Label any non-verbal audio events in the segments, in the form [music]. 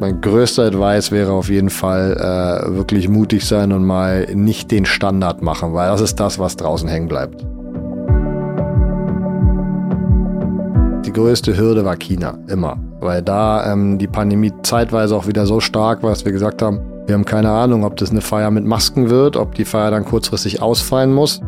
mein größter Advice wäre auf jeden Fall äh, wirklich mutig sein und mal nicht den Standard machen, weil das ist das, was draußen hängen bleibt. Die größte Hürde war China, immer. Weil da ähm, die Pandemie zeitweise auch wieder so stark war, dass wir gesagt haben, wir haben keine Ahnung, ob das eine Feier mit Masken wird, ob die Feier dann kurzfristig ausfallen muss.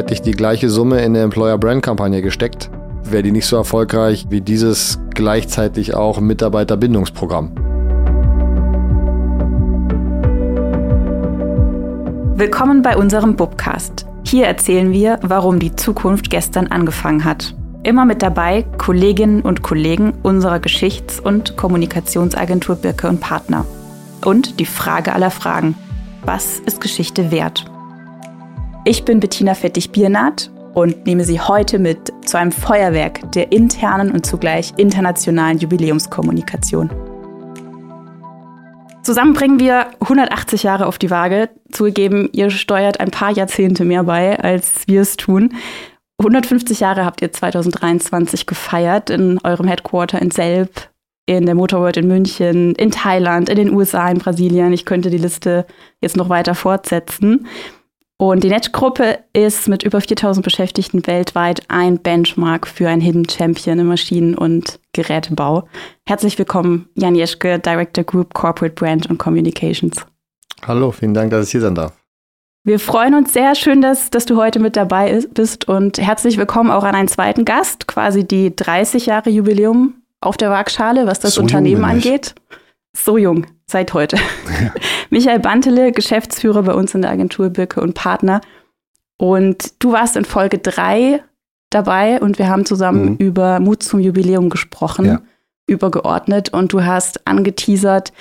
Hätte ich die gleiche Summe in eine Employer Brand Kampagne gesteckt, wäre die nicht so erfolgreich wie dieses gleichzeitig auch Mitarbeiterbindungsprogramm. Willkommen bei unserem Bubcast. Hier erzählen wir, warum die Zukunft gestern angefangen hat. Immer mit dabei Kolleginnen und Kollegen unserer Geschichts- und Kommunikationsagentur Birke und Partner. Und die Frage aller Fragen. Was ist Geschichte wert? Ich bin Bettina Fettig-Biernat und nehme Sie heute mit zu einem Feuerwerk der internen und zugleich internationalen Jubiläumskommunikation. Zusammen bringen wir 180 Jahre auf die Waage. Zugegeben, ihr steuert ein paar Jahrzehnte mehr bei, als wir es tun. 150 Jahre habt ihr 2023 gefeiert in eurem Headquarter in Selb, in der Motorworld in München, in Thailand, in den USA, in Brasilien. Ich könnte die Liste jetzt noch weiter fortsetzen. Und die Netz-Gruppe ist mit über 4000 Beschäftigten weltweit ein Benchmark für ein Hidden Champion im Maschinen- und Gerätebau. Herzlich willkommen, Jan Jeschke, Director Group Corporate Brand und Communications. Hallo, vielen Dank, dass ich hier sein darf. Wir freuen uns sehr schön, dass, dass du heute mit dabei bist und herzlich willkommen auch an einen zweiten Gast, quasi die 30 Jahre Jubiläum auf der Waagschale, was das so Unternehmen angeht. So jung, seit heute. [laughs] Michael Bantele, Geschäftsführer bei uns in der Agentur Birke und Partner. Und du warst in Folge 3 dabei und wir haben zusammen mhm. über Mut zum Jubiläum gesprochen, ja. übergeordnet. Und du hast angeteasert,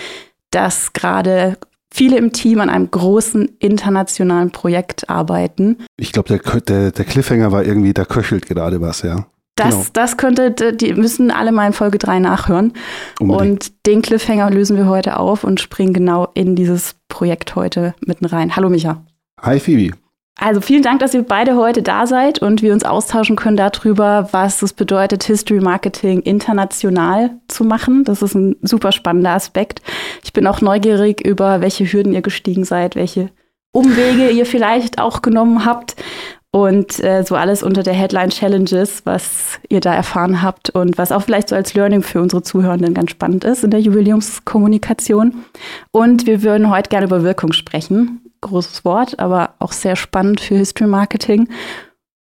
dass gerade viele im Team an einem großen internationalen Projekt arbeiten. Ich glaube, der, der, der Cliffhanger war irgendwie, da köchelt gerade was, ja. Das, genau. das könnte, die müssen alle mal in Folge 3 nachhören. Unbedingt. Und den Cliffhanger lösen wir heute auf und springen genau in dieses Projekt heute mitten rein. Hallo Micha. Hi Phoebe. Also vielen Dank, dass ihr beide heute da seid und wir uns austauschen können darüber, was es bedeutet, History Marketing international zu machen. Das ist ein super spannender Aspekt. Ich bin auch neugierig über, welche Hürden ihr gestiegen seid, welche Umwege ihr vielleicht auch genommen habt und äh, so alles unter der Headline Challenges, was ihr da erfahren habt und was auch vielleicht so als Learning für unsere Zuhörenden ganz spannend ist in der Jubiläumskommunikation. Und wir würden heute gerne über Wirkung sprechen. Großes Wort, aber auch sehr spannend für History Marketing.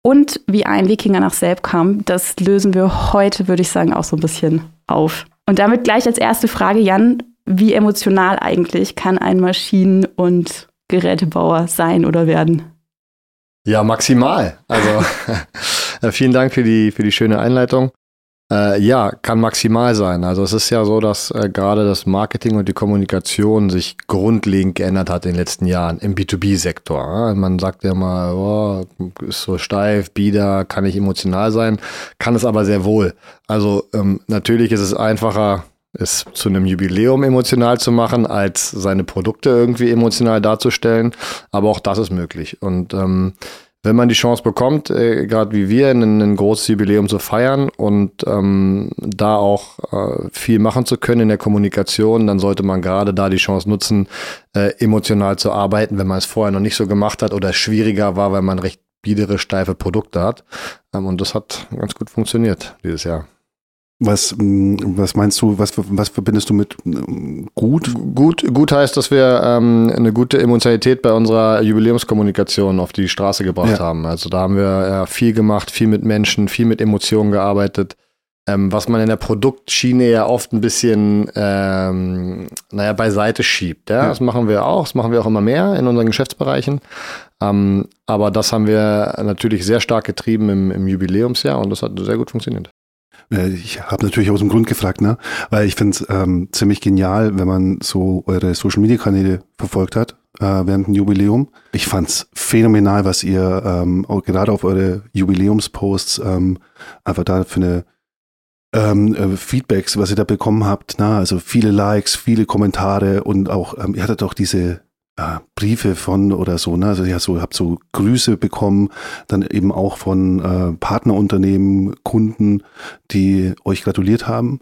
Und wie ein Wikinger nach Selb kam, das lösen wir heute, würde ich sagen, auch so ein bisschen auf. Und damit gleich als erste Frage, Jan, wie emotional eigentlich kann ein Maschinen- und Gerätebauer sein oder werden? Ja, maximal. Also [laughs] vielen Dank für die, für die schöne Einleitung. Äh, ja, kann maximal sein. Also es ist ja so, dass äh, gerade das Marketing und die Kommunikation sich grundlegend geändert hat in den letzten Jahren im B2B-Sektor. Ja? Man sagt ja mal, oh, ist so steif, bieder, kann nicht emotional sein, kann es aber sehr wohl. Also ähm, natürlich ist es einfacher, es zu einem Jubiläum emotional zu machen, als seine Produkte irgendwie emotional darzustellen. Aber auch das ist möglich. Und ähm, wenn man die Chance bekommt, äh, gerade wie wir, ein, ein, großes Jubiläum zu feiern und ähm, da auch äh, viel machen zu können in der Kommunikation, dann sollte man gerade da die Chance nutzen, äh, emotional zu arbeiten, wenn man es vorher noch nicht so gemacht hat oder schwieriger war, weil man recht biedere, steife Produkte hat. Ähm, und das hat ganz gut funktioniert dieses Jahr. Was, mm, was meinst du, was, was verbindest du mit mm, gut? Gut, gut heißt, dass wir ähm, eine gute Emotionalität bei unserer Jubiläumskommunikation auf die Straße gebracht ja. haben. Also da haben wir äh, viel gemacht, viel mit Menschen, viel mit Emotionen gearbeitet. Ähm, was man in der Produktschiene ja oft ein bisschen, ähm, naja, beiseite schiebt. Ja? ja? Das machen wir auch, das machen wir auch immer mehr in unseren Geschäftsbereichen. Ähm, aber das haben wir natürlich sehr stark getrieben im, im Jubiläumsjahr und das hat sehr gut funktioniert. Äh, ich habe natürlich aus dem Grund gefragt, ne? Weil ich finde es ähm, ziemlich genial, wenn man so eure Social Media Kanäle verfolgt hat äh, während dem Jubiläum. Ich fand es phänomenal, was ihr ähm, auch gerade auf eure Jubiläumsposts ähm, einfach da für eine ähm, äh, Feedbacks, was ihr da bekommen habt. Na, also viele Likes, viele Kommentare und auch, ähm, ihr hattet auch diese äh, Briefe von oder so, ne? Also ja, so habt so Grüße bekommen, dann eben auch von äh, Partnerunternehmen, Kunden, die euch gratuliert haben.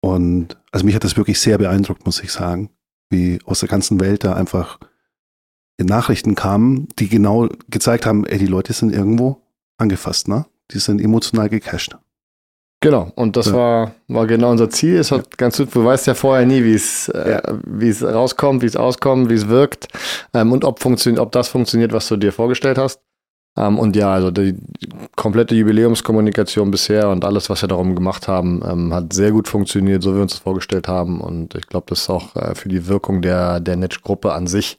Und also mich hat das wirklich sehr beeindruckt, muss ich sagen, wie aus der ganzen Welt da einfach Nachrichten kamen, die genau gezeigt haben, ey, die Leute sind irgendwo angefasst, ne? Die sind emotional gecasht. Genau, und das ja. war, war genau unser Ziel. Es hat ja. ganz gut, du weißt ja vorher nie, wie es, äh, wie es rauskommt, wie es auskommt, wie es wirkt ähm, und ob, funktioniert, ob das funktioniert, was du dir vorgestellt hast. Ähm, und ja, also die komplette Jubiläumskommunikation bisher und alles, was wir darum gemacht haben, ähm, hat sehr gut funktioniert, so wie wir uns das vorgestellt haben. Und ich glaube, das ist auch äh, für die Wirkung der, der Netsch-Gruppe an sich,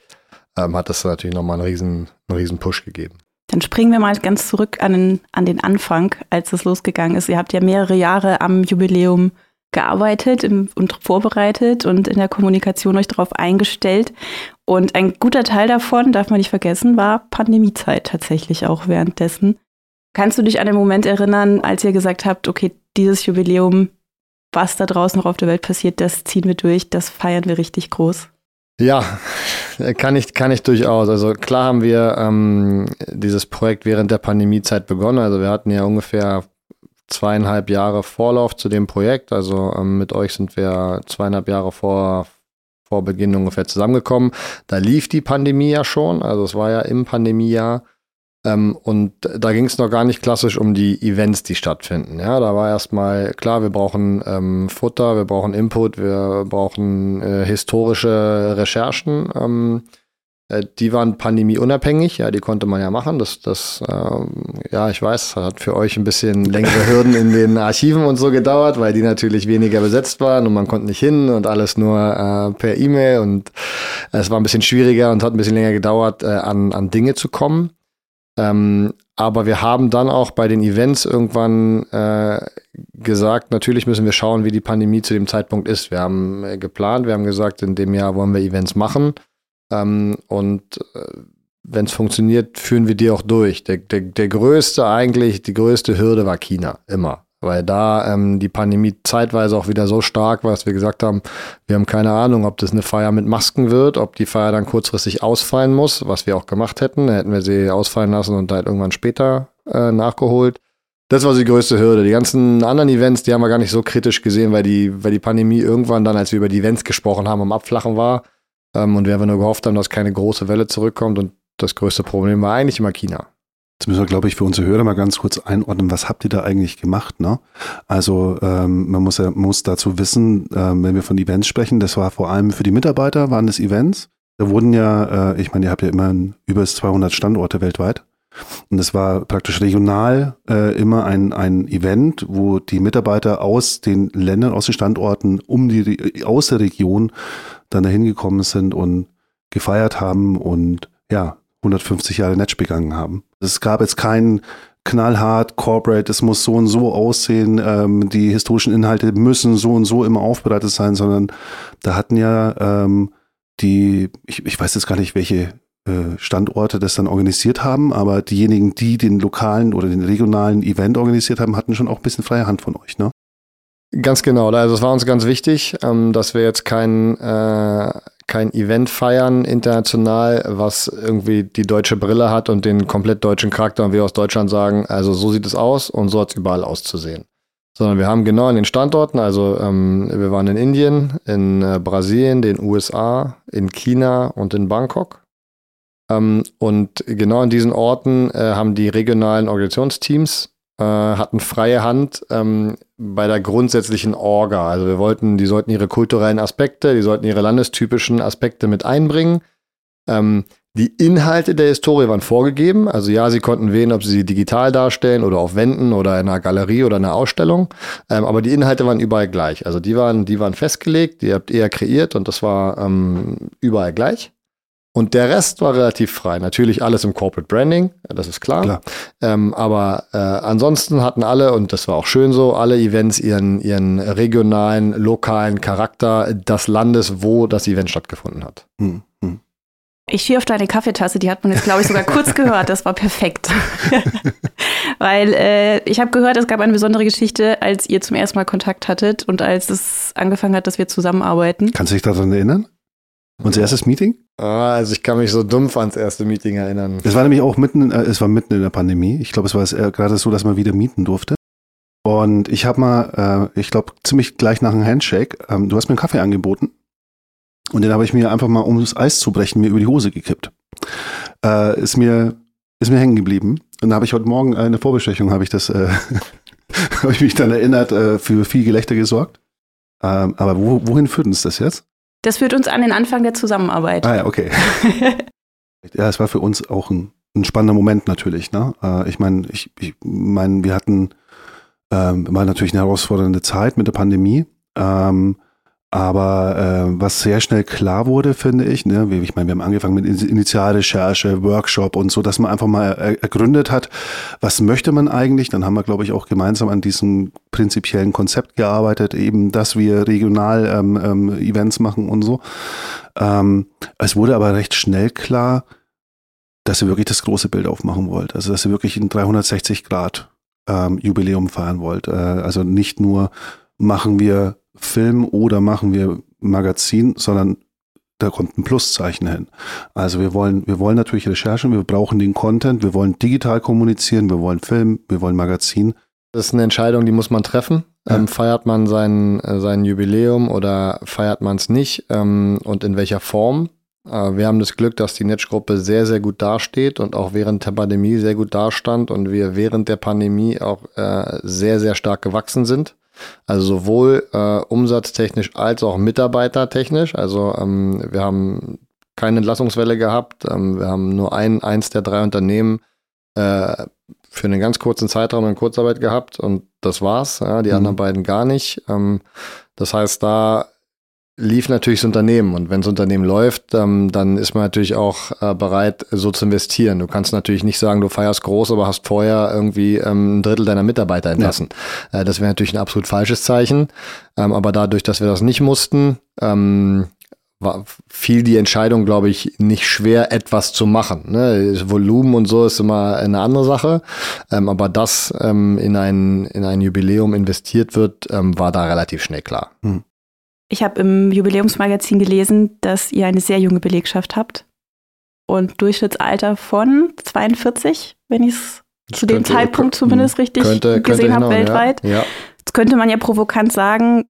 ähm, hat das natürlich nochmal einen riesen, einen riesen Push gegeben. Dann springen wir mal ganz zurück an den, an den Anfang, als es losgegangen ist. Ihr habt ja mehrere Jahre am Jubiläum gearbeitet und vorbereitet und in der Kommunikation euch darauf eingestellt. Und ein guter Teil davon, darf man nicht vergessen, war Pandemiezeit tatsächlich auch währenddessen. Kannst du dich an den Moment erinnern, als ihr gesagt habt, okay, dieses Jubiläum, was da draußen noch auf der Welt passiert, das ziehen wir durch, das feiern wir richtig groß? Ja, kann ich, kann ich durchaus. Also klar haben wir ähm, dieses Projekt während der Pandemiezeit begonnen. Also wir hatten ja ungefähr zweieinhalb Jahre Vorlauf zu dem Projekt. Also ähm, mit euch sind wir zweieinhalb Jahre vor, vor Beginn ungefähr zusammengekommen. Da lief die Pandemie ja schon. Also es war ja im Pandemiejahr. Ähm, und da ging es noch gar nicht klassisch um die Events, die stattfinden. Ja, da war erstmal klar, wir brauchen ähm, Futter, wir brauchen Input, wir brauchen äh, historische Recherchen. Ähm, äh, die waren pandemieunabhängig, ja, die konnte man ja machen. Das, das, ähm, ja, ich weiß, hat für euch ein bisschen längere Hürden in den Archiven und so gedauert, weil die natürlich weniger besetzt waren und man konnte nicht hin und alles nur äh, per E-Mail und es war ein bisschen schwieriger und hat ein bisschen länger gedauert, äh, an, an Dinge zu kommen. Ähm, aber wir haben dann auch bei den Events irgendwann äh, gesagt, natürlich müssen wir schauen, wie die Pandemie zu dem Zeitpunkt ist. Wir haben äh, geplant, wir haben gesagt, in dem Jahr wollen wir Events machen. Ähm, und äh, wenn es funktioniert, führen wir die auch durch. Der, der, der größte eigentlich, die größte Hürde war China, immer weil da ähm, die Pandemie zeitweise auch wieder so stark war, dass wir gesagt haben, wir haben keine Ahnung, ob das eine Feier mit Masken wird, ob die Feier dann kurzfristig ausfallen muss, was wir auch gemacht hätten. Da hätten wir sie ausfallen lassen und halt irgendwann später äh, nachgeholt. Das war die größte Hürde. Die ganzen anderen Events, die haben wir gar nicht so kritisch gesehen, weil die, weil die Pandemie irgendwann dann, als wir über die Events gesprochen haben, am Abflachen war. Ähm, und wir einfach nur gehofft haben, dass keine große Welle zurückkommt. Und das größte Problem war eigentlich immer China. Jetzt müssen wir, glaube ich, für unsere Hörer mal ganz kurz einordnen, was habt ihr da eigentlich gemacht? Ne? Also ähm, man muss ja muss dazu wissen, ähm, wenn wir von Events sprechen, das war vor allem für die Mitarbeiter, waren das Events. Da wurden ja, äh, ich meine, ihr habt ja immer über 200 Standorte weltweit. Und es war praktisch regional äh, immer ein, ein Event, wo die Mitarbeiter aus den Ländern, aus den Standorten um die, aus der Region dann dahin gekommen sind und gefeiert haben und ja, 150 Jahre Netsch begangen haben. Es gab jetzt keinen knallhart Corporate, es muss so und so aussehen, ähm, die historischen Inhalte müssen so und so immer aufbereitet sein, sondern da hatten ja ähm, die, ich, ich weiß jetzt gar nicht, welche äh, Standorte das dann organisiert haben, aber diejenigen, die den lokalen oder den regionalen Event organisiert haben, hatten schon auch ein bisschen freie Hand von euch, ne? Ganz genau. Also es war uns ganz wichtig, ähm, dass wir jetzt kein äh, kein Event feiern international, was irgendwie die deutsche Brille hat und den komplett deutschen Charakter und wir aus Deutschland sagen, also so sieht es aus und so hat es überall auszusehen. Sondern wir haben genau an den Standorten, also ähm, wir waren in Indien, in äh, Brasilien, den USA, in China und in Bangkok. Ähm, und genau an diesen Orten äh, haben die regionalen Organisationsteams hatten freie Hand ähm, bei der grundsätzlichen Orga. Also wir wollten, die sollten ihre kulturellen Aspekte, die sollten ihre landestypischen Aspekte mit einbringen. Ähm, die Inhalte der Historie waren vorgegeben. Also ja, sie konnten wählen, ob sie sie digital darstellen oder auf Wänden oder in einer Galerie oder einer Ausstellung. Ähm, aber die Inhalte waren überall gleich. Also die waren, die waren festgelegt, die habt ihr kreiert und das war ähm, überall gleich. Und der Rest war relativ frei. Natürlich alles im Corporate Branding, das ist klar. klar. Ähm, aber äh, ansonsten hatten alle, und das war auch schön so, alle Events ihren, ihren regionalen, lokalen Charakter des Landes, wo das Event stattgefunden hat. Hm, hm. Ich schier auf deine Kaffeetasse, die hat man jetzt, glaube ich, sogar kurz gehört. Das war perfekt. [laughs] Weil äh, ich habe gehört, es gab eine besondere Geschichte, als ihr zum ersten Mal Kontakt hattet und als es angefangen hat, dass wir zusammenarbeiten. Kannst du dich daran erinnern? Unser erstes Meeting? Ah, also ich kann mich so dumpf ans erste Meeting erinnern. Es war nämlich auch mitten, äh, es war mitten in der Pandemie. Ich glaube, es war äh, gerade so, dass man wieder mieten durfte. Und ich habe mal, äh, ich glaube, ziemlich gleich nach einem Handshake, ähm, du hast mir einen Kaffee angeboten. Und den habe ich mir einfach mal, um das Eis zu brechen, mir über die Hose gekippt. Äh, ist mir, ist mir hängen geblieben. Und da habe ich heute Morgen eine Vorbesprechung, habe ich das, äh, [laughs] habe ich mich dann erinnert, äh, für viel Gelächter gesorgt. Ähm, aber wo, wohin führt uns das jetzt? Das führt uns an den Anfang der Zusammenarbeit. Ah ja, okay. [laughs] ja, es war für uns auch ein, ein spannender Moment natürlich. Ne? Äh, ich meine, ich, ich mein, wir hatten ähm, war natürlich eine herausfordernde Zeit mit der Pandemie. Ähm, aber äh, was sehr schnell klar wurde, finde ich, ne, ich meine, wir haben angefangen mit Initialrecherche, Workshop und so, dass man einfach mal er ergründet hat, was möchte man eigentlich. Dann haben wir, glaube ich, auch gemeinsam an diesem prinzipiellen Konzept gearbeitet, eben, dass wir regional ähm, ähm, Events machen und so. Ähm, es wurde aber recht schnell klar, dass ihr wirklich das große Bild aufmachen wollt. Also, dass ihr wirklich in 360 Grad ähm, Jubiläum feiern wollt. Äh, also nicht nur machen wir Film oder machen wir Magazin, sondern da kommt ein Pluszeichen hin. Also wir wollen, wir wollen natürlich Recherchen, wir brauchen den Content, wir wollen digital kommunizieren, wir wollen Film, wir wollen Magazin. Das ist eine Entscheidung, die muss man treffen. Ja. Ähm, feiert man sein, äh, sein Jubiläum oder feiert man es nicht ähm, und in welcher Form? Äh, wir haben das Glück, dass die Netsch-Gruppe sehr, sehr gut dasteht und auch während der Pandemie sehr gut dastand und wir während der Pandemie auch äh, sehr, sehr stark gewachsen sind. Also sowohl äh, umsatztechnisch als auch mitarbeitertechnisch. Also ähm, wir haben keine Entlassungswelle gehabt. Ähm, wir haben nur ein, eins der drei Unternehmen äh, für einen ganz kurzen Zeitraum in Kurzarbeit gehabt und das war's. Ja, die mhm. anderen beiden gar nicht. Ähm, das heißt, da lief natürlich das Unternehmen und wenn das Unternehmen läuft, ähm, dann ist man natürlich auch äh, bereit, so zu investieren. Du kannst natürlich nicht sagen, du feierst groß, aber hast vorher irgendwie ähm, ein Drittel deiner Mitarbeiter entlassen. Ja. Äh, das wäre natürlich ein absolut falsches Zeichen. Ähm, aber dadurch, dass wir das nicht mussten, ähm, war, fiel die Entscheidung, glaube ich, nicht schwer, etwas zu machen. Ne? Das Volumen und so ist immer eine andere Sache. Ähm, aber dass ähm, in, ein, in ein Jubiläum investiert wird, ähm, war da relativ schnell klar. Hm. Ich habe im Jubiläumsmagazin gelesen, dass ihr eine sehr junge Belegschaft habt und Durchschnittsalter von 42, wenn ich es zu dem Zeitpunkt zumindest richtig könnte, gesehen habe weltweit. Ja. Jetzt könnte man ja provokant sagen,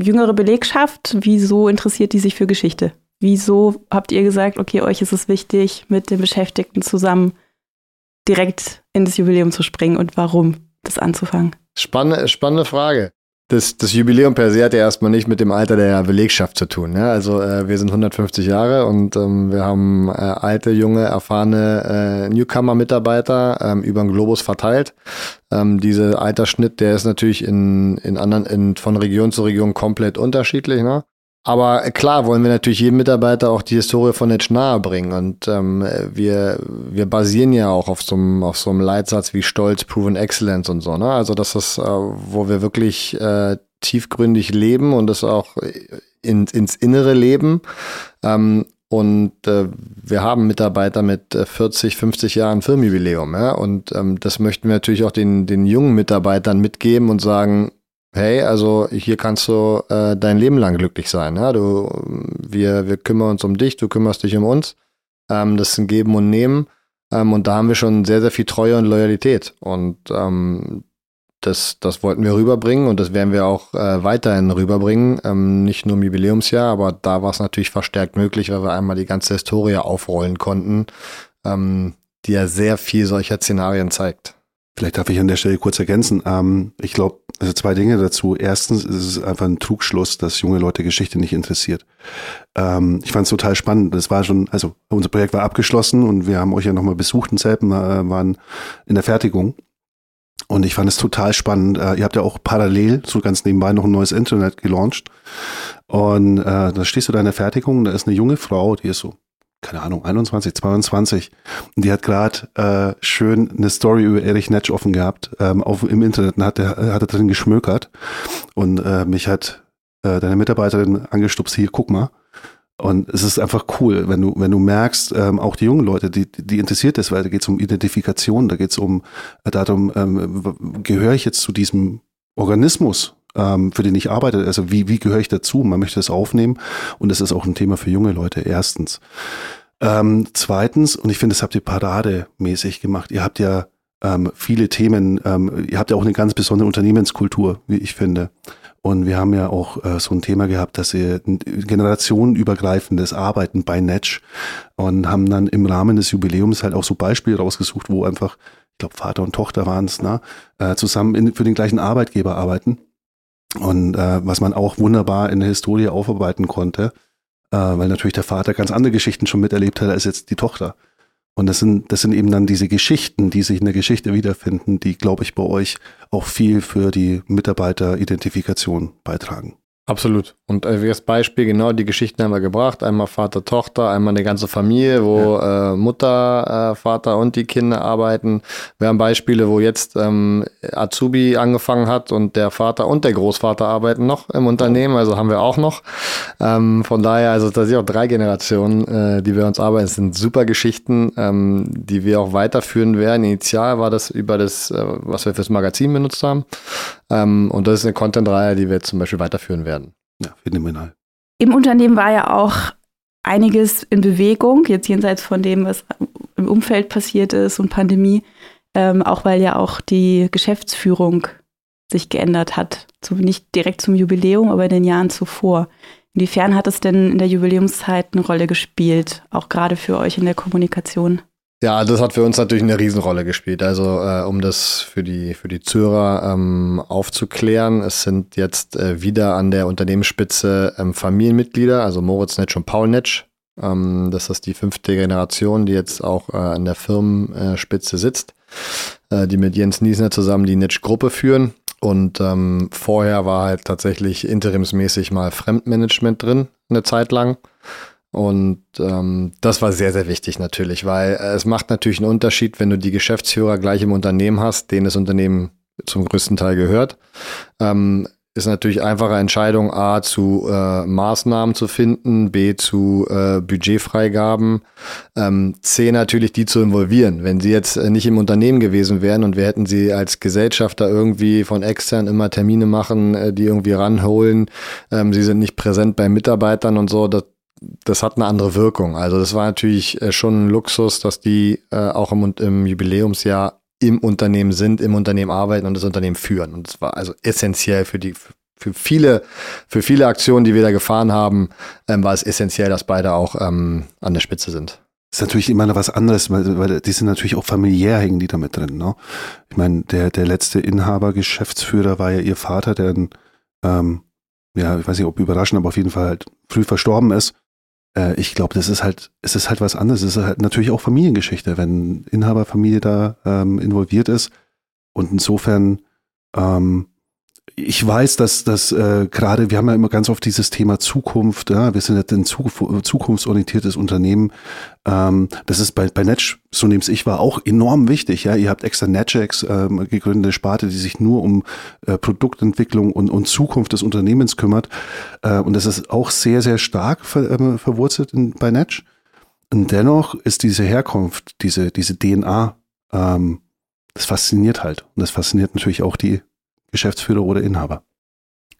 jüngere Belegschaft, wieso interessiert die sich für Geschichte? Wieso habt ihr gesagt, okay, euch ist es wichtig, mit den Beschäftigten zusammen direkt in das Jubiläum zu springen und warum das anzufangen? Spannende, spannende Frage das, das Jubiläum per se hat ja erstmal nicht mit dem Alter der Belegschaft zu tun. Ne? Also äh, wir sind 150 Jahre und ähm, wir haben äh, alte, junge, erfahrene äh, Newcomer-Mitarbeiter ähm, über den Globus verteilt. Ähm, dieser Altersschnitt, der ist natürlich in, in anderen, in, von Region zu Region komplett unterschiedlich. Ne? Aber klar wollen wir natürlich jedem Mitarbeiter auch die Historie von Netsch nahe bringen. Und ähm, wir, wir basieren ja auch auf so, einem, auf so einem Leitsatz wie Stolz, Proven Excellence und so. Ne? Also das ist, äh, wo wir wirklich äh, tiefgründig leben und das auch in, ins Innere leben. Ähm, und äh, wir haben Mitarbeiter mit 40, äh, 50 Jahren Firmenjubiläum. Ja? Und ähm, das möchten wir natürlich auch den, den jungen Mitarbeitern mitgeben und sagen, hey, also hier kannst du äh, dein Leben lang glücklich sein. Ja? Du, wir, wir kümmern uns um dich, du kümmerst dich um uns. Ähm, das ist ein Geben und Nehmen. Ähm, und da haben wir schon sehr, sehr viel Treue und Loyalität. Und ähm, das, das wollten wir rüberbringen und das werden wir auch äh, weiterhin rüberbringen. Ähm, nicht nur im Jubiläumsjahr, aber da war es natürlich verstärkt möglich, weil wir einmal die ganze Historie aufrollen konnten, ähm, die ja sehr viel solcher Szenarien zeigt. Vielleicht darf ich an der Stelle kurz ergänzen. Ähm, ich glaube, also zwei Dinge dazu. Erstens ist es einfach ein Trugschluss, dass junge Leute Geschichte nicht interessiert. Ähm, ich fand es total spannend. Das war schon, also unser Projekt war abgeschlossen und wir haben euch ja nochmal besucht in Zelpen, äh, waren in der Fertigung. Und ich fand es total spannend. Äh, ihr habt ja auch parallel, so ganz nebenbei, noch ein neues Internet gelauncht. Und äh, da stehst du da in der Fertigung, da ist eine junge Frau, die ist so keine Ahnung, 21, 22. Und die hat gerade äh, schön eine Story über Erich Netsch offen gehabt ähm, auf, im Internet und hat, er, hat er drin geschmökert. Und äh, mich hat äh, deine Mitarbeiterin angestupst, hier, guck mal. Und es ist einfach cool, wenn du, wenn du merkst, ähm, auch die jungen Leute, die, die interessiert ist, weil da geht es um Identifikation, da geht es um äh, darum, ähm, gehöre ich jetzt zu diesem Organismus für den ich arbeite. Also wie, wie gehöre ich dazu? Man möchte das aufnehmen und das ist auch ein Thema für junge Leute, erstens. Ähm, zweitens, und ich finde, das habt ihr parademäßig gemacht. Ihr habt ja ähm, viele Themen, ähm, ihr habt ja auch eine ganz besondere Unternehmenskultur, wie ich finde. Und wir haben ja auch äh, so ein Thema gehabt, dass ihr generationenübergreifendes Arbeiten bei Netsch und haben dann im Rahmen des Jubiläums halt auch so Beispiele rausgesucht, wo einfach, ich glaube, Vater und Tochter waren es, ne, äh, zusammen in, für den gleichen Arbeitgeber arbeiten. Und äh, was man auch wunderbar in der Historie aufarbeiten konnte, äh, weil natürlich der Vater ganz andere Geschichten schon miterlebt hat als jetzt die Tochter. Und das sind, das sind eben dann diese Geschichten, die sich in der Geschichte wiederfinden, die, glaube ich, bei euch auch viel für die Mitarbeiteridentifikation beitragen. Absolut. Und äh, als Beispiel genau die Geschichten haben wir gebracht. Einmal Vater, Tochter, einmal eine ganze Familie, wo ja. äh, Mutter, äh, Vater und die Kinder arbeiten. Wir haben Beispiele, wo jetzt ähm, Azubi angefangen hat und der Vater und der Großvater arbeiten noch im Unternehmen. Also haben wir auch noch. Ähm, von daher, also da sind auch drei Generationen, äh, die wir uns arbeiten. Es sind super Geschichten, ähm, die wir auch weiterführen werden. Initial war das über das, äh, was wir fürs Magazin benutzt haben. Ähm, und das ist eine Content-Reihe, die wir zum Beispiel weiterführen werden. Ja, phänomenal. Im Unternehmen war ja auch einiges in Bewegung, jetzt jenseits von dem, was im Umfeld passiert ist und Pandemie, ähm, auch weil ja auch die Geschäftsführung sich geändert hat. So nicht direkt zum Jubiläum, aber in den Jahren zuvor. Inwiefern hat es denn in der Jubiläumszeit eine Rolle gespielt, auch gerade für euch in der Kommunikation? Ja, das hat für uns natürlich eine Riesenrolle gespielt. Also äh, um das für die für die Zuhörer ähm, aufzuklären, es sind jetzt äh, wieder an der Unternehmensspitze ähm, Familienmitglieder, also Moritz Netsch und Paul Netsch. Ähm, das ist die fünfte Generation, die jetzt auch äh, an der Firmenspitze sitzt, äh, die mit Jens Niesner zusammen die Netsch-Gruppe führen. Und ähm, vorher war halt tatsächlich interimsmäßig mal Fremdmanagement drin, eine Zeit lang. Und ähm, das war sehr, sehr wichtig natürlich, weil äh, es macht natürlich einen Unterschied, wenn du die Geschäftsführer gleich im Unternehmen hast, denen das Unternehmen zum größten Teil gehört. Ähm, ist natürlich einfache Entscheidung, A, zu äh, Maßnahmen zu finden, B, zu äh, Budgetfreigaben, ähm, C, natürlich die zu involvieren. Wenn sie jetzt äh, nicht im Unternehmen gewesen wären und wir hätten sie als Gesellschafter irgendwie von extern immer Termine machen, äh, die irgendwie ranholen, ähm, sie sind nicht präsent bei Mitarbeitern und so, das, das hat eine andere Wirkung. Also das war natürlich äh, schon ein Luxus, dass die äh, auch im, im Jubiläumsjahr im Unternehmen sind, im Unternehmen arbeiten und das Unternehmen führen. Und das war also essentiell für die für viele, für viele Aktionen, die wir da gefahren haben, ähm, war es essentiell, dass beide auch ähm, an der Spitze sind. Das ist natürlich immer noch was anderes, weil, weil die sind natürlich auch familiär hängen die damit drin. Ne? Ich meine, der, der letzte Inhaber, Geschäftsführer war ja ihr Vater, der ähm, ja, ich weiß nicht, ob überraschend, aber auf jeden Fall halt früh verstorben ist äh, ich glaube, das ist halt, es ist halt was anderes. Es ist halt natürlich auch Familiengeschichte, wenn Inhaberfamilie da ähm, involviert ist. Und insofern ähm, ich weiß, dass das äh, gerade, wir haben ja immer ganz oft dieses Thema Zukunft, ja, wir sind jetzt ein zukunftsorientiertes Unternehmen. Ähm, das ist bei, bei Netsch, so nehme ich war, auch enorm wichtig. Ja, ihr habt extra Netgex ähm, gegründete Sparte, die sich nur um äh, Produktentwicklung und, und Zukunft des Unternehmens kümmert. Äh, und das ist auch sehr, sehr stark ver, äh, verwurzelt in, bei Netsch. Und dennoch ist diese Herkunft, diese, diese DNA, ähm, das fasziniert halt. Und das fasziniert natürlich auch die Geschäftsführer oder Inhaber.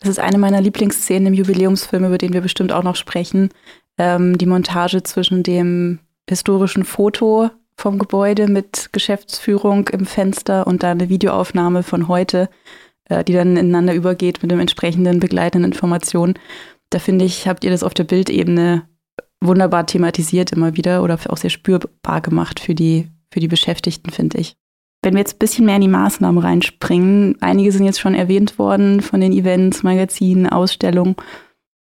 Das ist eine meiner Lieblingsszenen im Jubiläumsfilm, über den wir bestimmt auch noch sprechen. Ähm, die Montage zwischen dem historischen Foto vom Gebäude mit Geschäftsführung im Fenster und dann eine Videoaufnahme von heute, äh, die dann ineinander übergeht mit dem entsprechenden begleitenden Informationen. Da finde ich, habt ihr das auf der Bildebene wunderbar thematisiert immer wieder oder auch sehr spürbar gemacht für die, für die Beschäftigten, finde ich. Wenn wir jetzt ein bisschen mehr in die Maßnahmen reinspringen, einige sind jetzt schon erwähnt worden von den Events, Magazinen, Ausstellungen.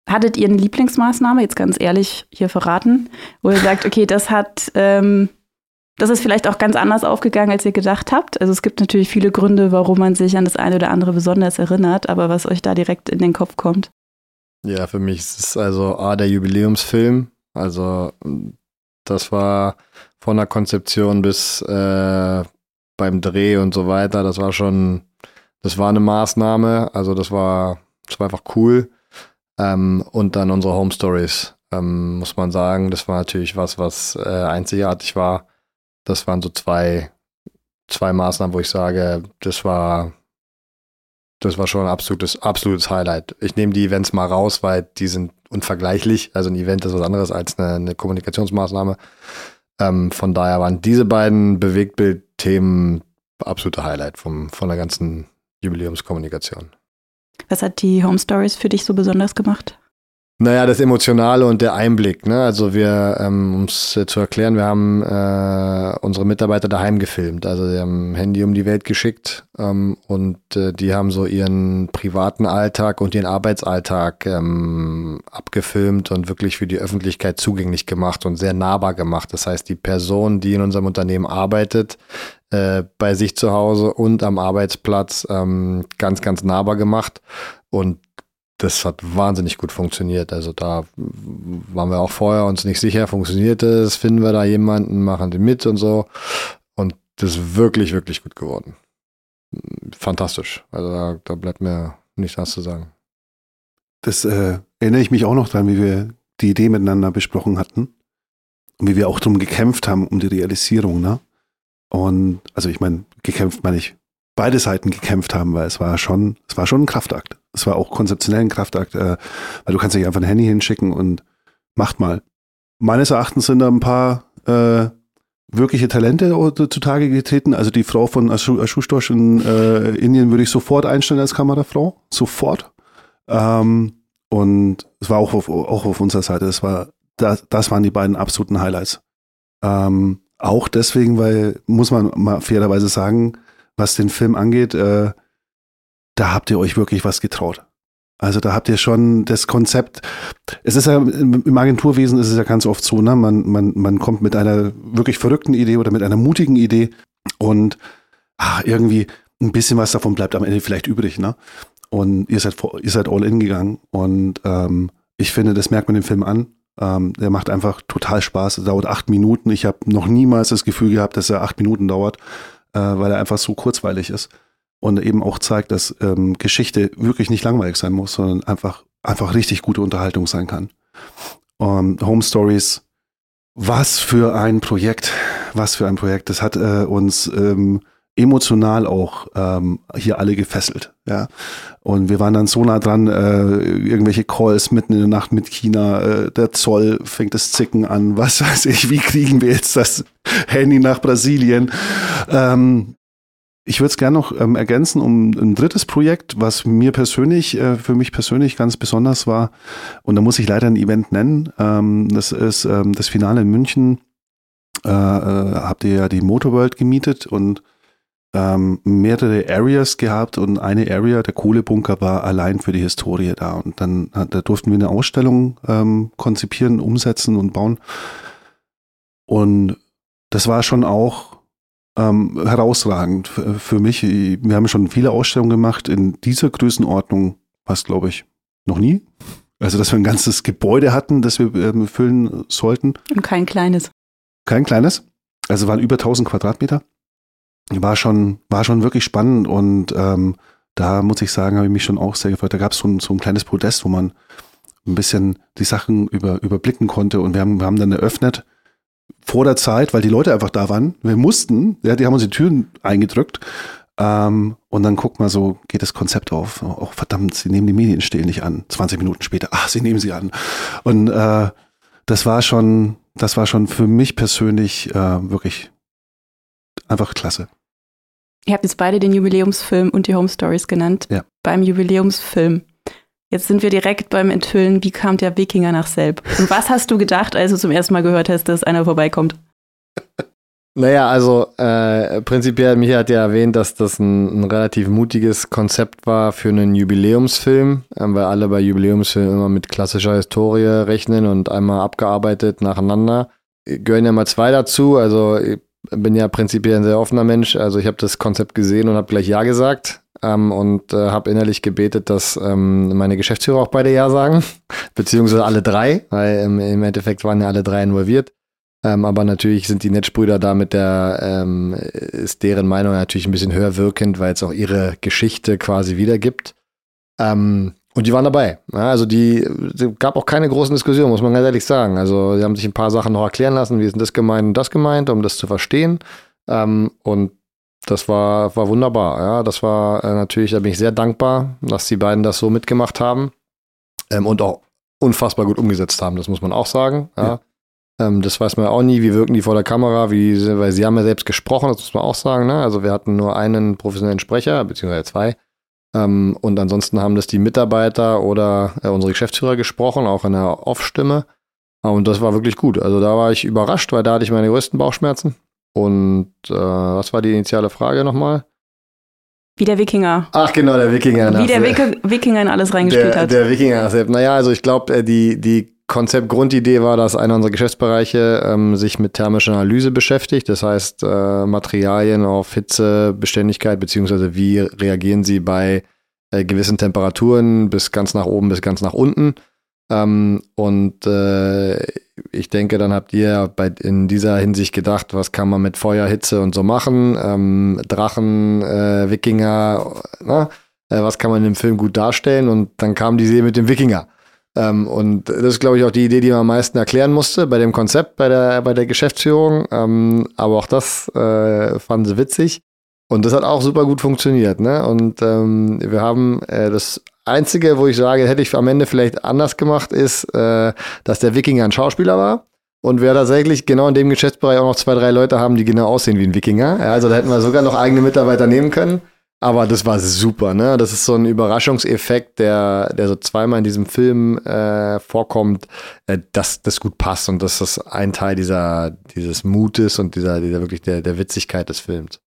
Hattet ihr eine Lieblingsmaßnahme, jetzt ganz ehrlich hier verraten, wo ihr sagt, okay, das hat, ähm, das ist vielleicht auch ganz anders aufgegangen, als ihr gedacht habt. Also es gibt natürlich viele Gründe, warum man sich an das eine oder andere besonders erinnert, aber was euch da direkt in den Kopf kommt. Ja, für mich ist es also A, der Jubiläumsfilm. Also das war von der Konzeption bis äh, beim Dreh und so weiter. Das war schon, das war eine Maßnahme. Also das war, das war einfach cool. Ähm, und dann unsere Home Stories, ähm, muss man sagen. Das war natürlich was, was äh, einzigartig war. Das waren so zwei, zwei Maßnahmen, wo ich sage, das war, das war schon ein absolutes, absolutes Highlight. Ich nehme die Events mal raus, weil die sind unvergleichlich. Also ein Event ist was anderes als eine, eine Kommunikationsmaßnahme. Ähm, von daher waren diese beiden Bewegtbildthemen absolute Highlight vom, von der ganzen Jubiläumskommunikation. Was hat die Home Stories für dich so besonders gemacht? Naja, das Emotionale und der Einblick. Ne? Also wir, ähm, um es zu erklären, wir haben äh, unsere Mitarbeiter daheim gefilmt. Also sie haben Handy um die Welt geschickt ähm, und äh, die haben so ihren privaten Alltag und ihren Arbeitsalltag ähm, abgefilmt und wirklich für die Öffentlichkeit zugänglich gemacht und sehr nahbar gemacht. Das heißt, die Person, die in unserem Unternehmen arbeitet, äh, bei sich zu Hause und am Arbeitsplatz ähm, ganz, ganz nahbar gemacht. Und das hat wahnsinnig gut funktioniert. Also da waren wir auch vorher uns nicht sicher, funktioniert es, finden wir da jemanden, machen die mit und so. Und das ist wirklich, wirklich gut geworden. Fantastisch. Also da, da bleibt mir nichts was zu sagen. Das äh, erinnere ich mich auch noch dran, wie wir die Idee miteinander besprochen hatten und wie wir auch darum gekämpft haben, um die Realisierung, ne? Und also ich meine, gekämpft meine ich, beide Seiten gekämpft haben, weil es war schon, es war schon ein Kraftakt. Es war auch konzeptionell ein Kraftakt, äh, weil du kannst nicht einfach ein Handy hinschicken und macht mal. Meines Erachtens sind da ein paar äh, wirkliche Talente zutage getreten. Also die Frau von Ashustosh in äh, Indien würde ich sofort einstellen als Kamerafrau. Sofort. Ähm, und es war auch auf, auch auf unserer Seite. Das, war, das, das waren die beiden absoluten Highlights. Ähm, auch deswegen, weil, muss man mal fairerweise sagen, was den Film angeht, äh, da habt ihr euch wirklich was getraut. Also da habt ihr schon das Konzept. Es ist ja im Agenturwesen ist es ja ganz oft so, ne? Man, man, man kommt mit einer wirklich verrückten Idee oder mit einer mutigen Idee und ach, irgendwie ein bisschen was davon bleibt am Ende vielleicht übrig, ne? Und ihr seid, ihr seid all in gegangen. Und ähm, ich finde, das merkt man dem Film an. Ähm, der macht einfach total Spaß. Er dauert acht Minuten. Ich habe noch niemals das Gefühl gehabt, dass er acht Minuten dauert äh, weil er einfach so kurzweilig ist und eben auch zeigt, dass ähm, Geschichte wirklich nicht langweilig sein muss, sondern einfach, einfach richtig gute Unterhaltung sein kann. Um, ähm, Home Stories, was für ein Projekt, was für ein Projekt. Das hat äh, uns ähm, emotional auch ähm, hier alle gefesselt. Ja. Und wir waren dann so nah dran, äh, irgendwelche Calls mitten in der Nacht mit China, äh, der Zoll fängt das Zicken an, was weiß ich, wie kriegen wir jetzt das Handy nach Brasilien? Ähm, ich würde es gerne noch ähm, ergänzen um ein drittes Projekt, was mir persönlich, äh, für mich persönlich ganz besonders war. Und da muss ich leider ein Event nennen. Ähm, das ist ähm, das Finale in München. Äh, äh, habt ihr ja die Motorworld gemietet und ähm, mehrere Areas gehabt und eine Area, der Kohlebunker, war allein für die Historie da. Und dann da durften wir eine Ausstellung ähm, konzipieren, umsetzen und bauen. Und das war schon auch ähm, herausragend für mich. Wir haben schon viele Ausstellungen gemacht. In dieser Größenordnung was glaube ich, noch nie. Also, dass wir ein ganzes Gebäude hatten, das wir ähm, füllen sollten. Und kein kleines. Kein kleines. Also waren über 1000 Quadratmeter war schon, war schon wirklich spannend und ähm, da muss ich sagen, habe ich mich schon auch sehr gefreut. Da gab es so, ein, so ein kleines Podest, wo man ein bisschen die Sachen über, überblicken konnte und wir haben, wir haben dann eröffnet vor der Zeit, weil die Leute einfach da waren. Wir mussten, ja, die haben uns die Türen eingedrückt ähm, und dann guckt mal so, geht das Konzept auf. Oh, verdammt, sie nehmen die Medien still nicht an. 20 Minuten später, ach, sie nehmen sie an. Und äh, das war schon, das war schon für mich persönlich äh, wirklich einfach klasse. Ihr habt jetzt beide den Jubiläumsfilm und die Home Stories genannt. Ja. Beim Jubiläumsfilm. Jetzt sind wir direkt beim Enthüllen, wie kam der Wikinger nach Selb? Und was hast du gedacht, als du zum ersten Mal gehört hast, dass einer vorbeikommt? [laughs] Naja, also äh, prinzipiell, Micha hat ja erwähnt, dass das ein, ein relativ mutiges Konzept war für einen Jubiläumsfilm, äh, weil alle bei Jubiläumsfilmen immer mit klassischer Historie rechnen und einmal abgearbeitet nacheinander. Gehören ja mal zwei dazu, also bin ja prinzipiell ein sehr offener Mensch. Also ich habe das Konzept gesehen und habe gleich Ja gesagt ähm, und äh, habe innerlich gebetet, dass ähm, meine Geschäftsführer auch beide Ja sagen, [laughs] beziehungsweise alle drei, weil ähm, im Endeffekt waren ja alle drei involviert. Ähm, aber natürlich sind die Netzbrüder da mit der, ähm, ist deren Meinung natürlich ein bisschen höher wirkend, weil es auch ihre Geschichte quasi wiedergibt. Ähm, und die waren dabei. Ja, also die, die, gab auch keine großen Diskussionen, muss man ganz ehrlich sagen. Also sie haben sich ein paar Sachen noch erklären lassen, wie ist denn das gemeint und das gemeint, um das zu verstehen. Ähm, und das war, war wunderbar. Ja, das war äh, natürlich, da bin ich sehr dankbar, dass die beiden das so mitgemacht haben ähm, und auch unfassbar gut umgesetzt haben, das muss man auch sagen. Ja. Ähm, das weiß man auch nie, wie wirken die vor der Kamera, wie, weil sie haben ja selbst gesprochen, das muss man auch sagen. Ne? Also wir hatten nur einen professionellen Sprecher, beziehungsweise zwei. Ähm, und ansonsten haben das die Mitarbeiter oder äh, unsere Geschäftsführer gesprochen, auch in der Off-Stimme. Und das war wirklich gut. Also da war ich überrascht, weil da hatte ich meine größten Bauchschmerzen. Und äh, was war die initiale Frage nochmal? Wie der Wikinger. Ach genau, der Wikinger. Wie der Wikinger in alles reingespielt der, hat. Der Wikinger. Naja, also ich glaube, äh, die, die Konzeptgrundidee war, dass einer unserer Geschäftsbereiche ähm, sich mit thermischer Analyse beschäftigt. Das heißt, äh, Materialien auf Hitze, Beständigkeit, beziehungsweise wie reagieren sie bei äh, gewissen Temperaturen bis ganz nach oben, bis ganz nach unten. Ähm, und äh, ich denke, dann habt ihr bei, in dieser Hinsicht gedacht, was kann man mit Feuer, Hitze und so machen? Ähm, Drachen, äh, Wikinger, na? Äh, was kann man im Film gut darstellen? Und dann kam die Serie mit dem Wikinger. Ähm, und das ist, glaube ich, auch die Idee, die man am meisten erklären musste bei dem Konzept, bei der, bei der Geschäftsführung. Ähm, aber auch das äh, fanden sie witzig. Und das hat auch super gut funktioniert. Ne? Und ähm, wir haben äh, das Einzige, wo ich sage, hätte ich am Ende vielleicht anders gemacht, ist, äh, dass der Wikinger ein Schauspieler war. Und wir tatsächlich genau in dem Geschäftsbereich auch noch zwei, drei Leute haben, die genau aussehen wie ein Wikinger. Ja, also da hätten wir sogar noch eigene Mitarbeiter nehmen können. Aber das war super, ne? Das ist so ein Überraschungseffekt, der, der so zweimal in diesem Film äh, vorkommt, äh, dass das gut passt und dass das ein Teil dieser, dieses Mutes und dieser, dieser wirklich der, der Witzigkeit des Films.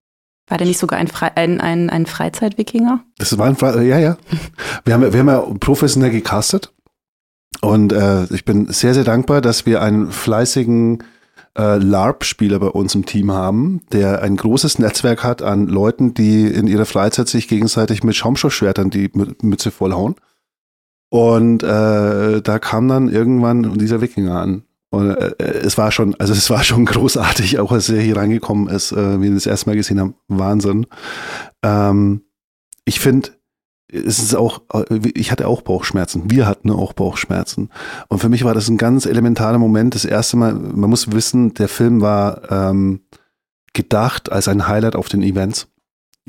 War der nicht sogar ein, Fre ein, ein, ein Freizeit-Wikinger? Das war ein Fre ja, ja. Wir haben, wir haben ja professionell gecastet. Und äh, ich bin sehr, sehr dankbar, dass wir einen fleißigen äh, LARP-Spieler bei uns im Team haben, der ein großes Netzwerk hat an Leuten, die in ihrer Freizeit sich gegenseitig mit Schaumstoffschwertern die Mütze vollhauen. Und äh, da kam dann irgendwann dieser Wikinger an. Und äh, es war schon, also es war schon [laughs] großartig, auch als er hier reingekommen ist, äh, wie wir das erste Mal gesehen haben. Wahnsinn. Ähm, ich finde, es ist auch, äh, ich hatte auch Bauchschmerzen. Wir hatten auch Bauchschmerzen. Und für mich war das ein ganz elementarer Moment. Das erste Mal, man muss wissen, der Film war ähm, gedacht als ein Highlight auf den Events.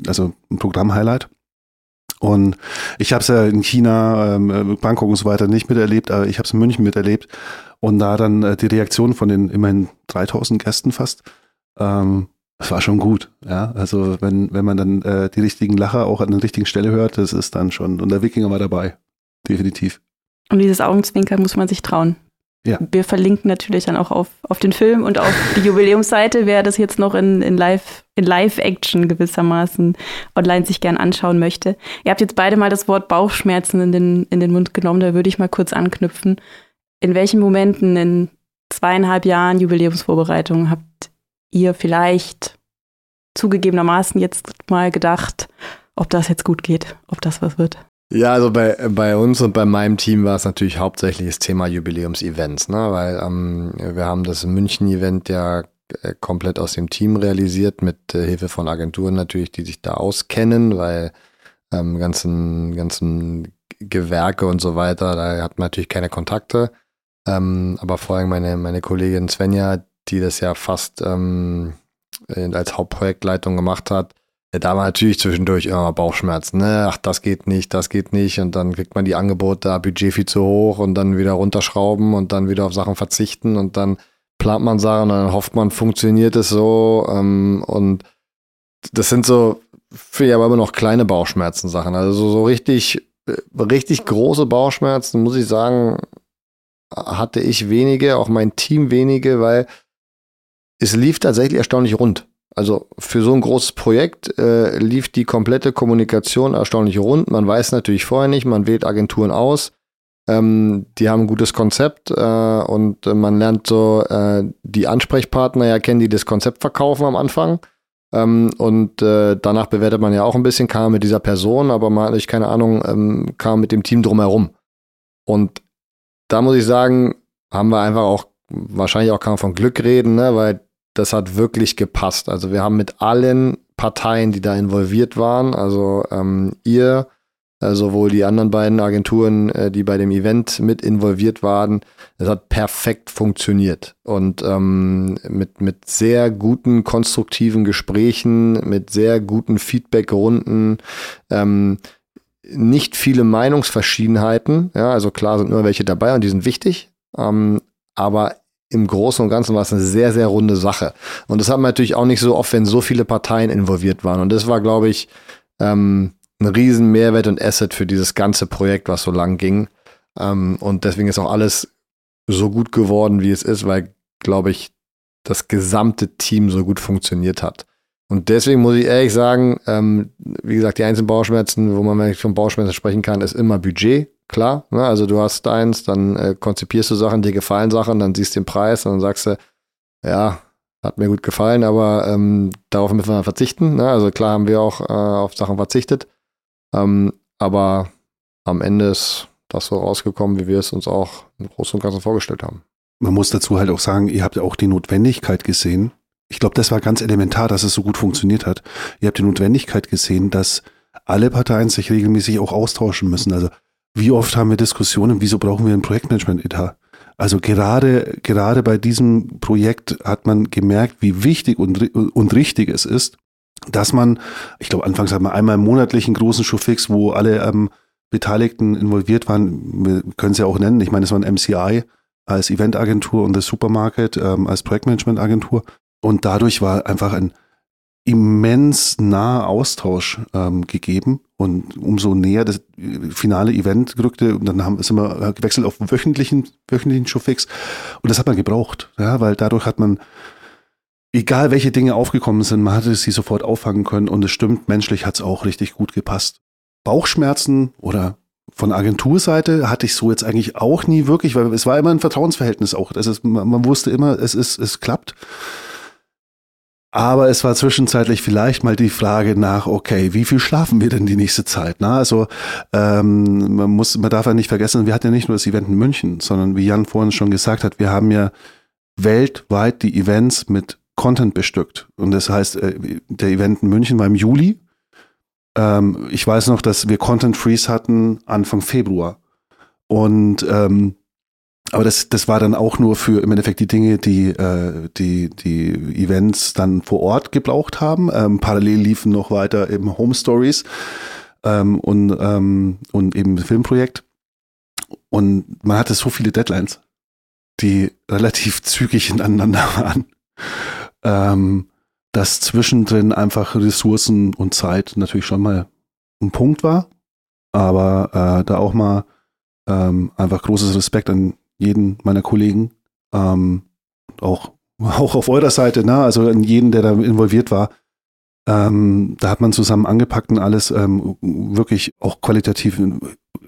Also ein Programm-Highlight. Und ich habe es ja in China, ähm, Bangkok und so weiter nicht miterlebt, aber ich habe es in München miterlebt. Und da dann äh, die Reaktion von den immerhin 3000 Gästen fast, ähm, das war schon gut, ja. Also wenn, wenn man dann äh, die richtigen Lacher auch an der richtigen Stelle hört, das ist dann schon. Und der Wikinger war dabei, definitiv. Und dieses Augenzwinkern muss man sich trauen. Ja. Wir verlinken natürlich dann auch auf, auf den Film und auf die Jubiläumsseite, wer das jetzt noch in, in Live, in Live-Action gewissermaßen online sich gern anschauen möchte. Ihr habt jetzt beide mal das Wort Bauchschmerzen in den, in den Mund genommen, da würde ich mal kurz anknüpfen. In welchen Momenten in zweieinhalb Jahren Jubiläumsvorbereitung habt ihr vielleicht zugegebenermaßen jetzt mal gedacht, ob das jetzt gut geht, ob das was wird? Ja, also bei, bei uns und bei meinem Team war es natürlich hauptsächlich das Thema Jubiläumsevents, ne? weil ähm, wir haben das München-Event ja äh, komplett aus dem Team realisiert, mit äh, Hilfe von Agenturen natürlich, die sich da auskennen, weil ähm, ganzen, ganzen Gewerke und so weiter, da hat man natürlich keine Kontakte. Ähm, aber vor allem meine, meine Kollegin Svenja, die das ja fast ähm, als Hauptprojektleitung gemacht hat, da war natürlich zwischendurch immer Bauchschmerzen, ne? Ach, das geht nicht, das geht nicht. Und dann kriegt man die Angebote, da Budget viel zu hoch und dann wieder runterschrauben und dann wieder auf Sachen verzichten und dann plant man Sachen und dann hofft man, funktioniert es so. Ähm, und das sind so, finde ich aber immer noch kleine Bauchschmerzen-Sachen. Also so, so richtig, richtig große Bauchschmerzen, muss ich sagen, hatte ich wenige, auch mein Team wenige, weil es lief tatsächlich erstaunlich rund. Also für so ein großes Projekt äh, lief die komplette Kommunikation erstaunlich rund. Man weiß natürlich vorher nicht, man wählt Agenturen aus. Ähm, die haben ein gutes Konzept äh, und man lernt so äh, die Ansprechpartner ja kennen, die das Konzept verkaufen am Anfang. Ähm, und äh, danach bewertet man ja auch ein bisschen, kam mit dieser Person, aber man, ich keine Ahnung, ähm, kam mit dem Team drumherum. Und da muss ich sagen, haben wir einfach auch, wahrscheinlich auch kann man von Glück reden, ne, weil das hat wirklich gepasst. Also wir haben mit allen Parteien, die da involviert waren, also ähm, ihr, äh, sowohl die anderen beiden Agenturen, äh, die bei dem Event mit involviert waren. Es hat perfekt funktioniert und ähm, mit, mit sehr guten, konstruktiven Gesprächen, mit sehr guten Feedbackrunden. Ähm, nicht viele Meinungsverschiedenheiten. Ja, also klar sind nur welche dabei und die sind wichtig. Ähm, aber im Großen und Ganzen war es eine sehr, sehr runde Sache. Und das hat man natürlich auch nicht so oft, wenn so viele Parteien involviert waren. Und das war, glaube ich, ähm, ein riesen Mehrwert und Asset für dieses ganze Projekt, was so lang ging. Ähm, und deswegen ist auch alles so gut geworden, wie es ist, weil, glaube ich, das gesamte Team so gut funktioniert hat. Und deswegen muss ich ehrlich sagen, ähm, wie gesagt, die einzelnen Bauchschmerzen, wo man von Bauchschmerzen sprechen kann, ist immer Budget, klar. Ne? Also du hast eins, dann äh, konzipierst du Sachen, dir gefallen Sachen, dann siehst du den Preis und dann sagst du, ja, hat mir gut gefallen, aber ähm, darauf müssen wir verzichten. Ne? Also klar haben wir auch äh, auf Sachen verzichtet. Ähm, aber am Ende ist das so rausgekommen, wie wir es uns auch im Großen und Ganzen vorgestellt haben. Man muss dazu halt auch sagen, ihr habt ja auch die Notwendigkeit gesehen, ich glaube, das war ganz elementar, dass es so gut funktioniert hat. Ihr habt die Notwendigkeit gesehen, dass alle Parteien sich regelmäßig auch austauschen müssen. Also wie oft haben wir Diskussionen, wieso brauchen wir ein Projektmanagement-Etat? Also gerade, gerade bei diesem Projekt hat man gemerkt, wie wichtig und, und richtig es ist, dass man, ich glaube, anfangs hat man einmal monatlich einen großen Showfix, wo alle ähm, Beteiligten involviert waren. Wir können es ja auch nennen. Ich meine, es war ein MCI als Eventagentur und das Supermarket ähm, als Projektmanagementagentur. Und dadurch war einfach ein immens naher Austausch ähm, gegeben. Und umso näher das finale Event rückte, und dann haben wir immer gewechselt auf wöchentlichen, wöchentlichen Showfix. Und das hat man gebraucht, ja, weil dadurch hat man, egal welche Dinge aufgekommen sind, man hatte sie sofort auffangen können. Und es stimmt, menschlich hat es auch richtig gut gepasst. Bauchschmerzen oder von Agenturseite hatte ich so jetzt eigentlich auch nie wirklich, weil es war immer ein Vertrauensverhältnis auch. Das ist, man, man wusste immer, es ist, es klappt. Aber es war zwischenzeitlich vielleicht mal die Frage nach, okay, wie viel schlafen wir denn die nächste Zeit? Na, also ähm, man muss, man darf ja nicht vergessen, wir hatten ja nicht nur das Event in München, sondern wie Jan vorhin schon gesagt hat, wir haben ja weltweit die Events mit Content bestückt. Und das heißt, äh, der Event in München war im Juli. Ähm, ich weiß noch, dass wir Content Freeze hatten Anfang Februar. Und ähm, aber das, das war dann auch nur für im Endeffekt die Dinge, die, äh, die, die Events dann vor Ort gebraucht haben. Ähm, parallel liefen noch weiter eben Home Stories ähm, und, ähm, und eben Filmprojekt. Und man hatte so viele Deadlines, die relativ [laughs] zügig hintereinander waren, ähm, dass zwischendrin einfach Ressourcen und Zeit natürlich schon mal ein Punkt war. Aber äh, da auch mal ähm, einfach großes Respekt an jeden meiner Kollegen, ähm, auch, [laughs] auch auf eurer Seite, ne? also an jeden, der da involviert war. Ähm, da hat man zusammen angepackt und alles ähm, wirklich auch qualitativ im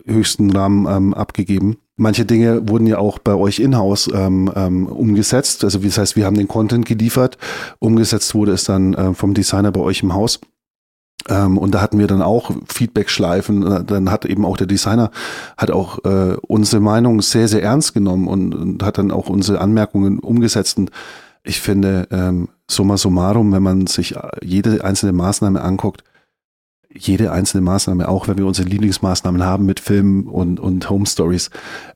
höchsten Rahmen ähm, abgegeben. Manche Dinge wurden ja auch bei euch in-house ähm, ähm, umgesetzt. Also das heißt, wir haben den Content geliefert. Umgesetzt wurde es dann äh, vom Designer bei euch im Haus. Ähm, und da hatten wir dann auch Feedback-Schleifen. Dann hat eben auch der Designer hat auch äh, unsere Meinung sehr, sehr ernst genommen und, und, hat dann auch unsere Anmerkungen umgesetzt. Und ich finde, ähm, summa summarum, wenn man sich jede einzelne Maßnahme anguckt, jede einzelne Maßnahme, auch wenn wir unsere Lieblingsmaßnahmen haben mit Filmen und, und Home Stories,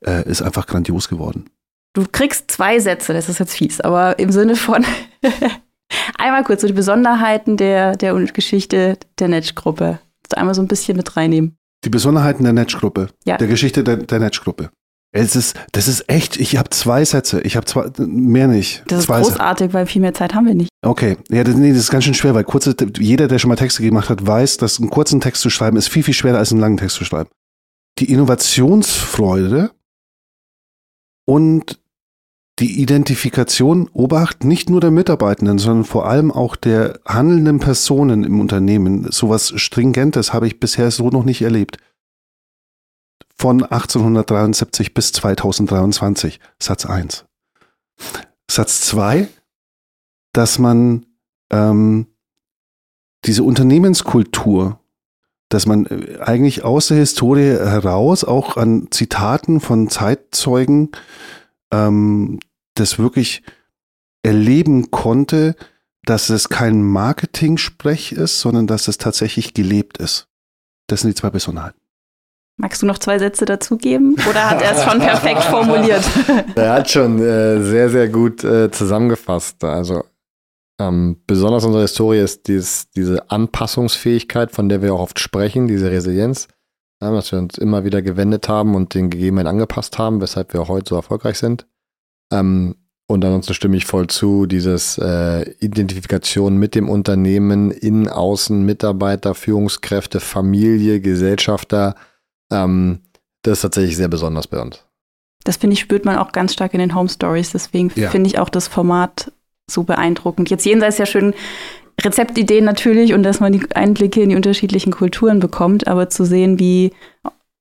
äh, ist einfach grandios geworden. Du kriegst zwei Sätze, das ist jetzt fies, aber im Sinne von [laughs] Einmal kurz so die Besonderheiten der, der Geschichte der Netsch-Gruppe. Einmal so ein bisschen mit reinnehmen. Die Besonderheiten der Netsch-Gruppe. Ja. Der Geschichte der, der Netsch-Gruppe. Es ist, das ist echt, ich habe zwei Sätze, ich habe zwei, mehr nicht. Das ist zwei großartig, weil viel mehr Zeit haben wir nicht. Okay, ja, das, nee, das ist ganz schön schwer, weil kurze, jeder, der schon mal Texte gemacht hat, weiß, dass einen kurzen Text zu schreiben ist viel, viel schwerer als einen langen Text zu schreiben. Die Innovationsfreude und die Identifikation, Obacht, nicht nur der Mitarbeitenden, sondern vor allem auch der handelnden Personen im Unternehmen. Sowas Stringentes habe ich bisher so noch nicht erlebt. Von 1873 bis 2023, Satz 1. Satz 2, dass man ähm, diese Unternehmenskultur, dass man äh, eigentlich aus der Historie heraus auch an Zitaten von Zeitzeugen ähm, das wirklich erleben konnte, dass es kein Marketing-Sprech ist, sondern dass es tatsächlich gelebt ist. Das sind die zwei Besonderheiten. Magst du noch zwei Sätze dazugeben oder hat er es schon perfekt formuliert? [laughs] er hat schon äh, sehr, sehr gut äh, zusammengefasst. Also ähm, besonders unsere Historie ist dieses, diese Anpassungsfähigkeit, von der wir auch oft sprechen, diese Resilienz, ja, dass wir uns immer wieder gewendet haben und den Gegebenheiten angepasst haben, weshalb wir auch heute so erfolgreich sind. Ähm, und ansonsten stimme ich voll zu, dieses äh, Identifikation mit dem Unternehmen, in, außen, Mitarbeiter, Führungskräfte, Familie, Gesellschafter, ähm, das ist tatsächlich sehr besonders bei uns. Das finde ich, spürt man auch ganz stark in den Home Stories. Deswegen ja. finde ich auch das Format so beeindruckend. Jetzt jenseits ja schön Rezeptideen natürlich und dass man die Einblicke in die unterschiedlichen Kulturen bekommt, aber zu sehen, wie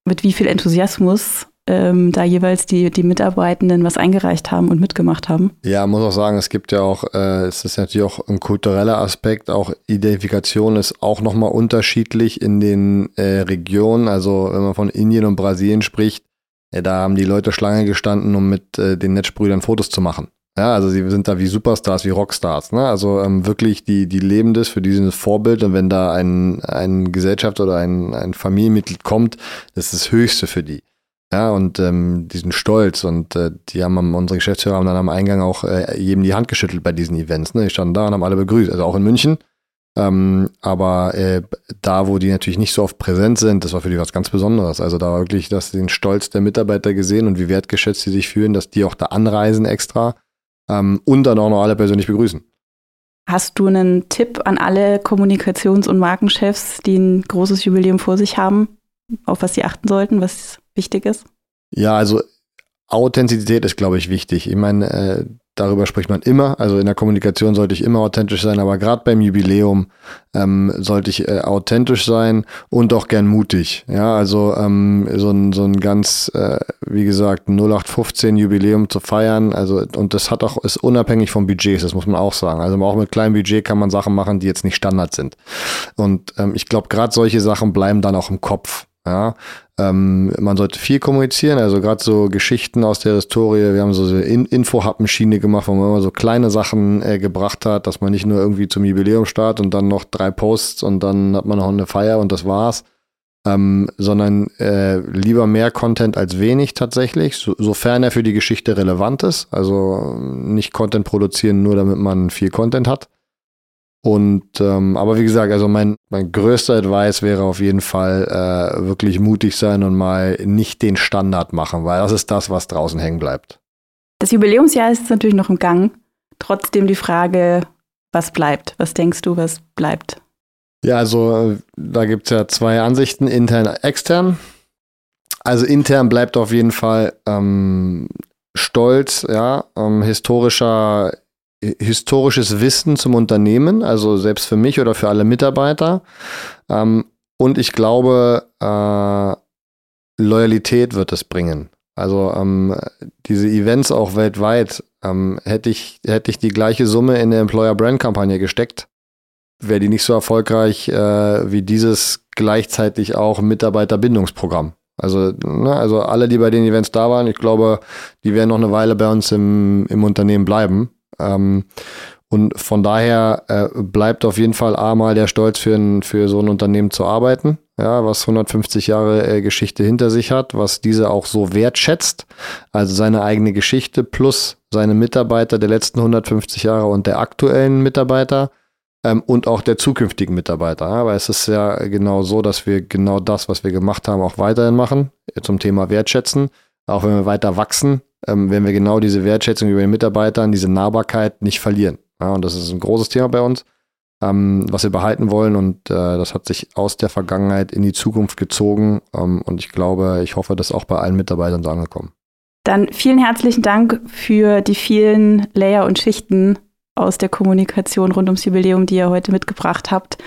mit wie viel Enthusiasmus ähm, da jeweils die, die Mitarbeitenden was eingereicht haben und mitgemacht haben. Ja, muss auch sagen, es gibt ja auch, äh, es ist natürlich auch ein kultureller Aspekt, auch Identifikation ist auch nochmal unterschiedlich in den äh, Regionen. Also wenn man von Indien und Brasilien spricht, äh, da haben die Leute Schlange gestanden, um mit äh, den Netzbrüdern Fotos zu machen. Ja, also sie sind da wie Superstars, wie Rockstars. Ne? Also ähm, wirklich, die, die leben das, für die sind das Vorbild. Und wenn da ein, ein Gesellschaft oder ein, ein Familienmitglied kommt, das ist das Höchste für die. Ja, und ähm, diesen Stolz. Und äh, die haben unsere Geschäftsführer haben dann am Eingang auch äh, jedem die Hand geschüttelt bei diesen Events. Ne? Die standen da und haben alle begrüßt. Also auch in München. Ähm, aber äh, da, wo die natürlich nicht so oft präsent sind, das war für die was ganz Besonderes. Also da war wirklich das, den Stolz der Mitarbeiter gesehen und wie wertgeschätzt sie sich fühlen, dass die auch da anreisen extra ähm, und dann auch noch alle persönlich begrüßen. Hast du einen Tipp an alle Kommunikations- und Markenchefs, die ein großes Jubiläum vor sich haben, auf was sie achten sollten, was wichtig ist? Ja, also Authentizität ist, glaube ich, wichtig. Ich meine, äh, darüber spricht man immer. Also in der Kommunikation sollte ich immer authentisch sein, aber gerade beim Jubiläum ähm, sollte ich äh, authentisch sein und auch gern mutig. Ja, also ähm, so ein, so ein ganz, äh, wie gesagt, 0815 Jubiläum zu feiern. Also, und das hat auch, ist unabhängig vom Budget, das muss man auch sagen. Also auch mit kleinem Budget kann man Sachen machen, die jetzt nicht Standard sind. Und ähm, ich glaube, gerade solche Sachen bleiben dann auch im Kopf. Ja, ähm, man sollte viel kommunizieren, also gerade so Geschichten aus der Historie. Wir haben so eine In Info-Hub-Maschine gemacht, wo man immer so kleine Sachen äh, gebracht hat, dass man nicht nur irgendwie zum Jubiläum startet und dann noch drei Posts und dann hat man noch eine Feier und das war's. Ähm, sondern äh, lieber mehr Content als wenig tatsächlich, so, sofern er für die Geschichte relevant ist. Also nicht Content produzieren, nur damit man viel Content hat. Und ähm, aber wie gesagt, also mein, mein größter Advice wäre auf jeden Fall äh, wirklich mutig sein und mal nicht den Standard machen, weil das ist das, was draußen hängen bleibt. Das Jubiläumsjahr ist natürlich noch im Gang. Trotzdem die Frage, was bleibt? Was denkst du, was bleibt? Ja, also äh, da gibt es ja zwei Ansichten, intern, extern. Also intern bleibt auf jeden Fall ähm, Stolz, ja, ähm, historischer historisches Wissen zum Unternehmen, also selbst für mich oder für alle Mitarbeiter. Ähm, und ich glaube, äh, Loyalität wird es bringen. Also ähm, diese Events auch weltweit, ähm, hätte, ich, hätte ich die gleiche Summe in der Employer Brand Kampagne gesteckt, wäre die nicht so erfolgreich äh, wie dieses gleichzeitig auch Mitarbeiterbindungsprogramm. Also, ne, also alle, die bei den Events da waren, ich glaube, die werden noch eine Weile bei uns im, im Unternehmen bleiben. Ähm, und von daher äh, bleibt auf jeden Fall einmal der Stolz für, ein, für so ein Unternehmen zu arbeiten, ja, was 150 Jahre äh, Geschichte hinter sich hat, was diese auch so wertschätzt, also seine eigene Geschichte plus seine Mitarbeiter der letzten 150 Jahre und der aktuellen Mitarbeiter ähm, und auch der zukünftigen Mitarbeiter. Ja, weil es ist ja genau so, dass wir genau das, was wir gemacht haben, auch weiterhin machen, zum Thema Wertschätzen. Auch wenn wir weiter wachsen, ähm, werden wir genau diese Wertschätzung über den Mitarbeitern, diese Nahbarkeit nicht verlieren. Ja, und das ist ein großes Thema bei uns, ähm, was wir behalten wollen. Und äh, das hat sich aus der Vergangenheit in die Zukunft gezogen. Ähm, und ich glaube, ich hoffe, das ist auch bei allen Mitarbeitern so angekommen. Dann vielen herzlichen Dank für die vielen Layer und Schichten aus der Kommunikation rund ums Jubiläum, die ihr heute mitgebracht habt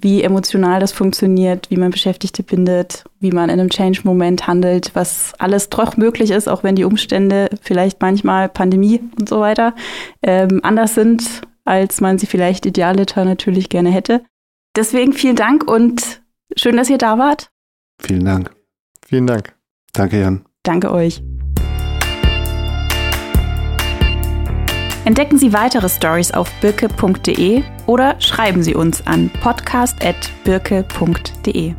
wie emotional das funktioniert, wie man Beschäftigte bindet, wie man in einem Change-Moment handelt, was alles doch möglich ist, auch wenn die Umstände vielleicht manchmal Pandemie und so weiter ähm, anders sind, als man sie vielleicht idealiter natürlich gerne hätte. Deswegen vielen Dank und schön, dass ihr da wart. Vielen Dank. Vielen Dank. Danke, Jan. Danke euch. Entdecken Sie weitere Stories auf birke.de oder schreiben Sie uns an podcast.birke.de.